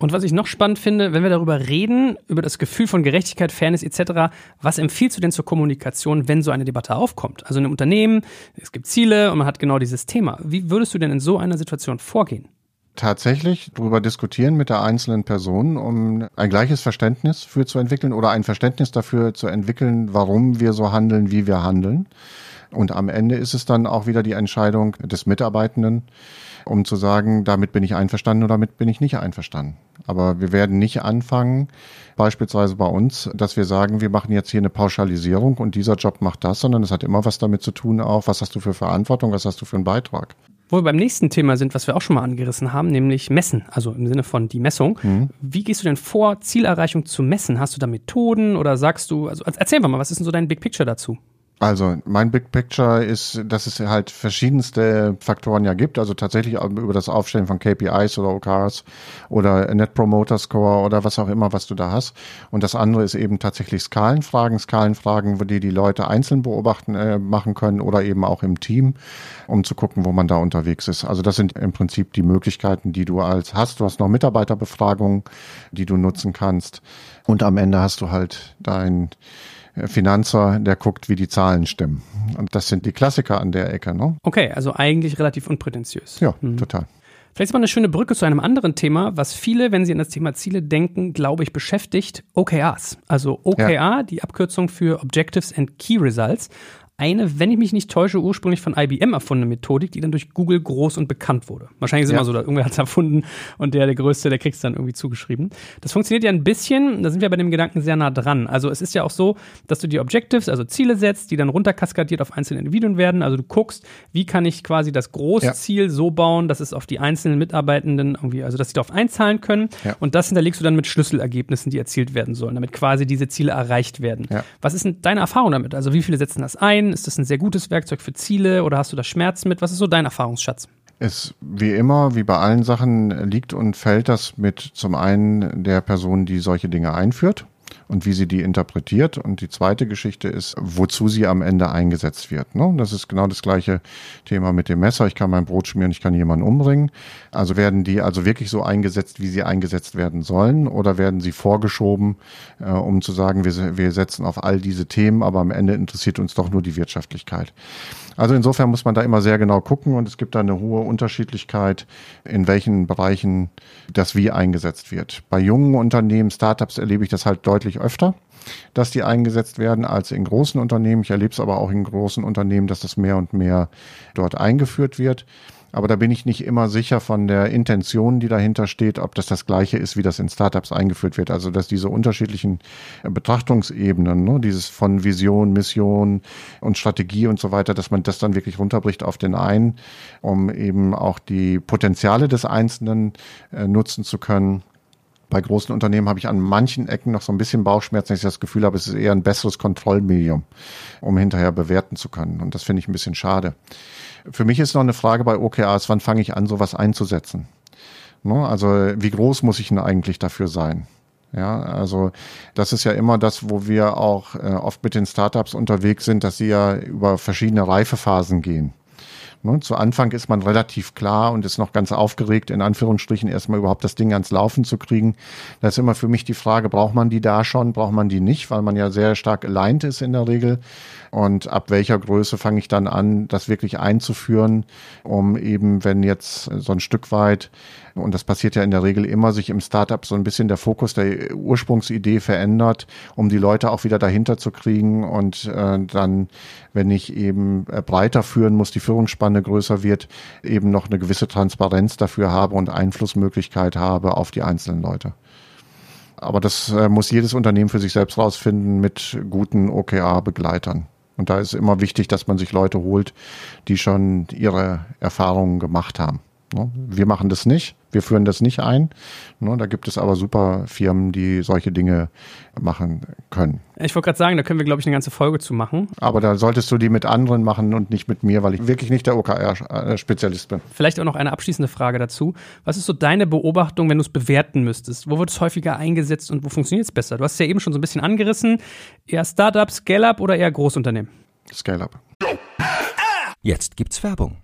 Speaker 2: Und was ich noch spannend finde, wenn wir darüber reden, über das Gefühl von Gerechtigkeit, Fairness etc., was empfiehlst du denn zur Kommunikation, wenn so eine Debatte aufkommt? Also in einem Unternehmen, es gibt Ziele und man hat genau dieses Thema. Wie würdest du denn in so einer Situation vorgehen?
Speaker 3: tatsächlich darüber diskutieren mit der einzelnen Person, um ein gleiches Verständnis für zu entwickeln oder ein Verständnis dafür zu entwickeln, warum wir so handeln, wie wir handeln. Und am Ende ist es dann auch wieder die Entscheidung des Mitarbeitenden, um zu sagen, damit bin ich einverstanden oder damit bin ich nicht einverstanden. Aber wir werden nicht anfangen, beispielsweise bei uns, dass wir sagen, wir machen jetzt hier eine Pauschalisierung und dieser Job macht das, sondern es hat immer was damit zu tun, auch was hast du für Verantwortung, was hast du für einen Beitrag.
Speaker 2: Wo wir beim nächsten Thema sind, was wir auch schon mal angerissen haben, nämlich Messen, also im Sinne von die Messung. Mhm. Wie gehst du denn vor, Zielerreichung zu messen? Hast du da Methoden oder sagst du, also erzähl mal, was ist denn so dein Big Picture dazu?
Speaker 3: Also mein Big Picture ist, dass es halt verschiedenste Faktoren ja gibt. Also tatsächlich über das Aufstellen von KPIs oder OKRs oder Net Promoter Score oder was auch immer, was du da hast. Und das andere ist eben tatsächlich Skalenfragen, Skalenfragen, die die Leute einzeln beobachten äh, machen können oder eben auch im Team, um zu gucken, wo man da unterwegs ist. Also das sind im Prinzip die Möglichkeiten, die du als hast. Du hast noch Mitarbeiterbefragungen, die du nutzen kannst. Und am Ende hast du halt dein Finanzer, der guckt, wie die Zahlen stimmen. Und das sind die Klassiker an der Ecke. Ne?
Speaker 2: Okay, also eigentlich relativ unprätentiös.
Speaker 3: Ja, mhm. total.
Speaker 2: Vielleicht ist mal eine schöne Brücke zu einem anderen Thema, was viele, wenn sie an das Thema Ziele denken, glaube ich, beschäftigt. OKRs. Also OKR, ja. die Abkürzung für Objectives and Key Results eine, wenn ich mich nicht täusche, ursprünglich von IBM erfundene Methodik, die dann durch Google groß und bekannt wurde. Wahrscheinlich ist ja. immer so, dass irgendwer hat es erfunden und der, der Größte, der kriegt es dann irgendwie zugeschrieben. Das funktioniert ja ein bisschen, da sind wir bei dem Gedanken sehr nah dran. Also es ist ja auch so, dass du die Objectives, also Ziele setzt, die dann runterkaskadiert auf einzelne Individuen werden. Also du guckst, wie kann ich quasi das Großziel ja. so bauen, dass es auf die einzelnen Mitarbeitenden irgendwie, also dass sie darauf einzahlen können. Ja. Und das hinterlegst du dann mit Schlüsselergebnissen, die erzielt werden sollen, damit quasi diese Ziele erreicht werden. Was ist denn deine Erfahrung damit? Also wie viele setzen das ein? Ist das ein sehr gutes Werkzeug für Ziele oder hast du da Schmerzen mit? Was ist so dein Erfahrungsschatz?
Speaker 3: Es wie immer, wie bei allen Sachen, liegt und fällt das mit zum einen der Person, die solche Dinge einführt und wie sie die interpretiert. Und die zweite Geschichte ist, wozu sie am Ende eingesetzt wird. Ne? Das ist genau das gleiche Thema mit dem Messer. Ich kann mein Brot schmieren, ich kann jemanden umbringen. Also werden die also wirklich so eingesetzt, wie sie eingesetzt werden sollen, oder werden sie vorgeschoben, äh, um zu sagen, wir, wir setzen auf all diese Themen, aber am Ende interessiert uns doch nur die Wirtschaftlichkeit. Also insofern muss man da immer sehr genau gucken und es gibt da eine hohe Unterschiedlichkeit, in welchen Bereichen das wie eingesetzt wird. Bei jungen Unternehmen, Startups erlebe ich das halt deutlich öfter dass die eingesetzt werden als in großen Unternehmen. Ich erlebe es aber auch in großen Unternehmen, dass das mehr und mehr dort eingeführt wird. Aber da bin ich nicht immer sicher von der Intention, die dahinter steht, ob das das gleiche ist, wie das in Startups eingeführt wird. Also dass diese unterschiedlichen äh, Betrachtungsebenen, ne, dieses von Vision, Mission und Strategie und so weiter, dass man das dann wirklich runterbricht auf den einen, um eben auch die Potenziale des Einzelnen äh, nutzen zu können bei großen Unternehmen habe ich an manchen Ecken noch so ein bisschen Bauchschmerzen, dass ich das Gefühl habe, es ist eher ein besseres Kontrollmedium, um hinterher bewerten zu können. Und das finde ich ein bisschen schade. Für mich ist noch eine Frage bei OKRs, wann fange ich an, sowas einzusetzen? Ne? Also wie groß muss ich denn eigentlich dafür sein? Ja, also das ist ja immer das, wo wir auch äh, oft mit den Startups unterwegs sind, dass sie ja über verschiedene Reifephasen gehen. Ne? Zu Anfang ist man relativ klar und ist noch ganz aufgeregt, in Anführungsstrichen erstmal überhaupt das Ding ans Laufen zu kriegen. Da ist immer für mich die Frage, braucht man die da schon, braucht man die nicht, weil man ja sehr stark aligned ist in der Regel. Und ab welcher Größe fange ich dann an, das wirklich einzuführen, um eben, wenn jetzt so ein Stück weit und das passiert ja in der Regel immer, sich im Startup so ein bisschen der Fokus der Ursprungsidee verändert, um die Leute auch wieder dahinter zu kriegen und äh, dann, wenn ich eben äh, breiter führen muss, die Führungsspanne größer wird, eben noch eine gewisse Transparenz dafür habe und Einflussmöglichkeit habe auf die einzelnen Leute. Aber das äh, muss jedes Unternehmen für sich selbst rausfinden mit guten OKR-Begleitern. Und da ist immer wichtig, dass man sich Leute holt, die schon ihre Erfahrungen gemacht haben. Ne? Wir machen das nicht, wir führen das nicht ein. Ne? Da gibt es aber super Firmen, die solche Dinge machen können.
Speaker 2: Ich wollte gerade sagen, da können wir, glaube ich, eine ganze Folge zu machen.
Speaker 3: Aber da solltest du die mit anderen machen und nicht mit mir, weil ich wirklich nicht der OKR-Spezialist bin.
Speaker 2: Vielleicht auch noch eine abschließende Frage dazu. Was ist so deine Beobachtung, wenn du es bewerten müsstest? Wo wird es häufiger eingesetzt und wo funktioniert es besser? Du hast es ja eben schon so ein bisschen angerissen. Eher Startup, Scale-Up oder eher Großunternehmen?
Speaker 3: Scale-Up.
Speaker 1: Jetzt gibt's Werbung.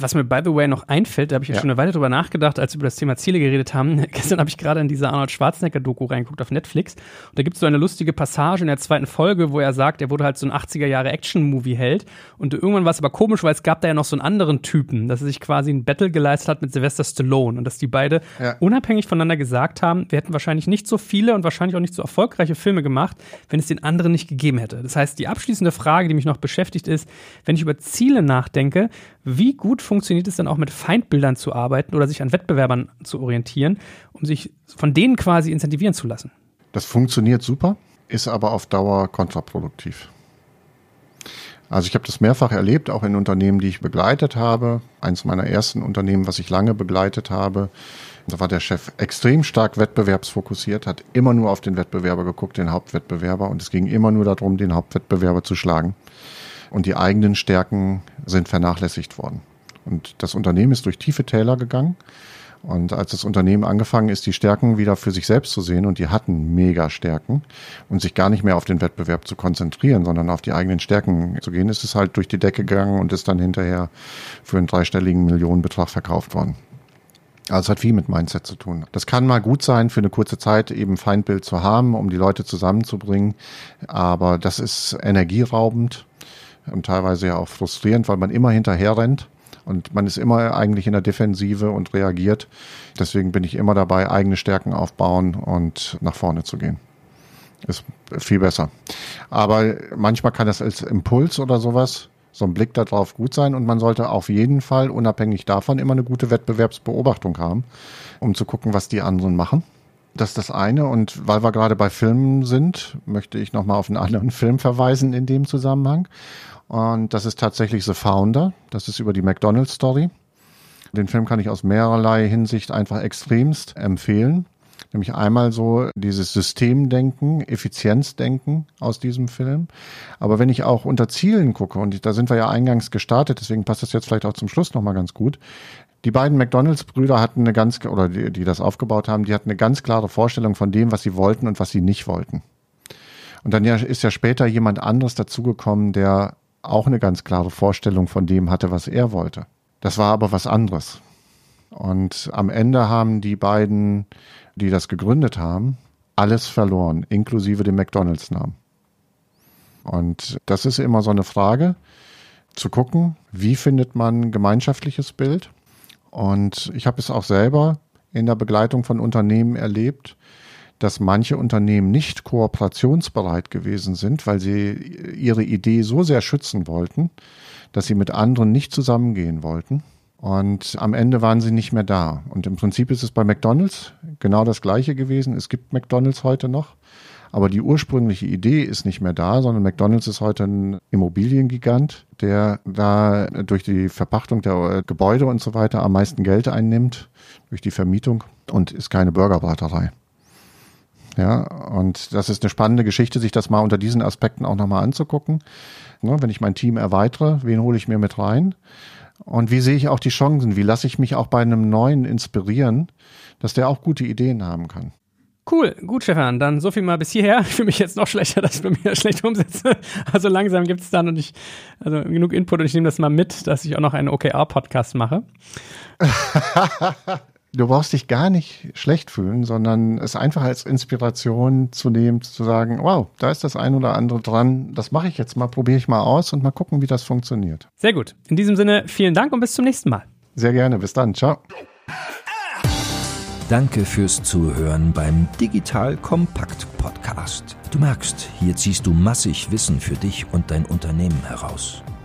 Speaker 2: Was mir, by the way, noch einfällt, da habe ich ja, schon eine Weile drüber nachgedacht, als wir über das Thema Ziele geredet haben. Gestern habe ich gerade in diese Arnold Schwarzenegger-Doku reingeguckt auf Netflix. Und da gibt es so eine lustige Passage in der zweiten Folge, wo er sagt, er wurde halt so ein 80er-Jahre-Action-Movie-Held. Und irgendwann war es aber komisch, weil es gab da ja noch so einen anderen Typen, dass er sich quasi ein Battle geleistet hat mit Sylvester Stallone. Und dass die beide ja. unabhängig voneinander gesagt haben, wir hätten wahrscheinlich nicht so viele und wahrscheinlich auch nicht so erfolgreiche Filme gemacht, wenn es den anderen nicht gegeben hätte. Das heißt, die abschließende Frage, die mich noch beschäftigt, ist, wenn ich über Ziele nachdenke, wie gut funktioniert es dann auch mit Feindbildern zu arbeiten oder sich an Wettbewerbern zu orientieren, um sich von denen quasi incentivieren zu lassen?
Speaker 3: Das funktioniert super, ist aber auf Dauer kontraproduktiv. Also ich habe das mehrfach erlebt, auch in Unternehmen, die ich begleitet habe. Eins meiner ersten Unternehmen, was ich lange begleitet habe, da war der Chef extrem stark wettbewerbsfokussiert, hat immer nur auf den Wettbewerber geguckt, den Hauptwettbewerber, und es ging immer nur darum, den Hauptwettbewerber zu schlagen. Und die eigenen Stärken sind vernachlässigt worden. Und das Unternehmen ist durch tiefe Täler gegangen. Und als das Unternehmen angefangen ist, die Stärken wieder für sich selbst zu sehen, und die hatten mega Stärken, und sich gar nicht mehr auf den Wettbewerb zu konzentrieren, sondern auf die eigenen Stärken zu gehen, ist es halt durch die Decke gegangen und ist dann hinterher für einen dreistelligen Millionenbetrag verkauft worden. Also es hat viel mit Mindset zu tun. Das kann mal gut sein, für eine kurze Zeit eben Feindbild zu haben, um die Leute zusammenzubringen. Aber das ist energieraubend und teilweise ja auch frustrierend, weil man immer hinterher rennt und man ist immer eigentlich in der Defensive und reagiert. Deswegen bin ich immer dabei, eigene Stärken aufbauen und nach vorne zu gehen. Ist viel besser. Aber manchmal kann das als Impuls oder sowas so ein Blick darauf gut sein und man sollte auf jeden Fall unabhängig davon immer eine gute Wettbewerbsbeobachtung haben, um zu gucken, was die anderen machen. Das ist das eine und weil wir gerade bei Filmen sind, möchte ich nochmal auf einen anderen Film verweisen in dem Zusammenhang. Und das ist tatsächlich The Founder. Das ist über die McDonald's Story. Den Film kann ich aus mehrerlei Hinsicht einfach extremst empfehlen. Nämlich einmal so dieses Systemdenken, Effizienzdenken aus diesem Film. Aber wenn ich auch unter Zielen gucke, und da sind wir ja eingangs gestartet, deswegen passt das jetzt vielleicht auch zum Schluss nochmal ganz gut. Die beiden McDonalds-Brüder hatten eine ganz, oder die, die das aufgebaut haben, die hatten eine ganz klare Vorstellung von dem, was sie wollten und was sie nicht wollten. Und dann ist ja später jemand anderes dazugekommen, der auch eine ganz klare Vorstellung von dem hatte, was er wollte. Das war aber was anderes. Und am Ende haben die beiden die das gegründet haben, alles verloren, inklusive dem McDonalds-Namen. Und das ist immer so eine Frage, zu gucken, wie findet man gemeinschaftliches Bild. Und ich habe es auch selber in der Begleitung von Unternehmen erlebt, dass manche Unternehmen nicht kooperationsbereit gewesen sind, weil sie ihre Idee so sehr schützen wollten, dass sie mit anderen nicht zusammengehen wollten. Und am Ende waren sie nicht mehr da. Und im Prinzip ist es bei McDonald's genau das Gleiche gewesen. Es gibt McDonald's heute noch. Aber die ursprüngliche Idee ist nicht mehr da, sondern McDonald's ist heute ein Immobiliengigant, der da durch die Verpachtung der Gebäude und so weiter am meisten Geld einnimmt, durch die Vermietung und ist keine Burgerbraterei. Ja, und das ist eine spannende Geschichte, sich das mal unter diesen Aspekten auch nochmal anzugucken. Ne, wenn ich mein Team erweitere, wen hole ich mir mit rein? Und wie sehe ich auch die Chancen? Wie lasse ich mich auch bei einem Neuen inspirieren, dass der auch gute Ideen haben kann?
Speaker 5: Cool, gut, Stefan. Dann so viel mal bis hierher. Ich fühle mich jetzt noch schlechter, dass ich bei mir schlecht umsetze. Also langsam gibt es dann und ich, also genug Input und ich nehme das mal mit, dass ich auch noch einen OKR-Podcast mache.
Speaker 3: du brauchst dich gar nicht schlecht fühlen, sondern es einfach als Inspiration zu nehmen, zu sagen, wow, da ist das ein oder andere dran, das mache ich jetzt mal, probiere ich mal aus und mal gucken, wie das funktioniert.
Speaker 5: Sehr gut. In diesem Sinne, vielen Dank und bis zum nächsten Mal.
Speaker 3: Sehr gerne, bis dann, ciao.
Speaker 1: Danke fürs Zuhören beim Digital Kompakt Podcast. Du merkst, hier ziehst du massig Wissen für dich und dein Unternehmen heraus.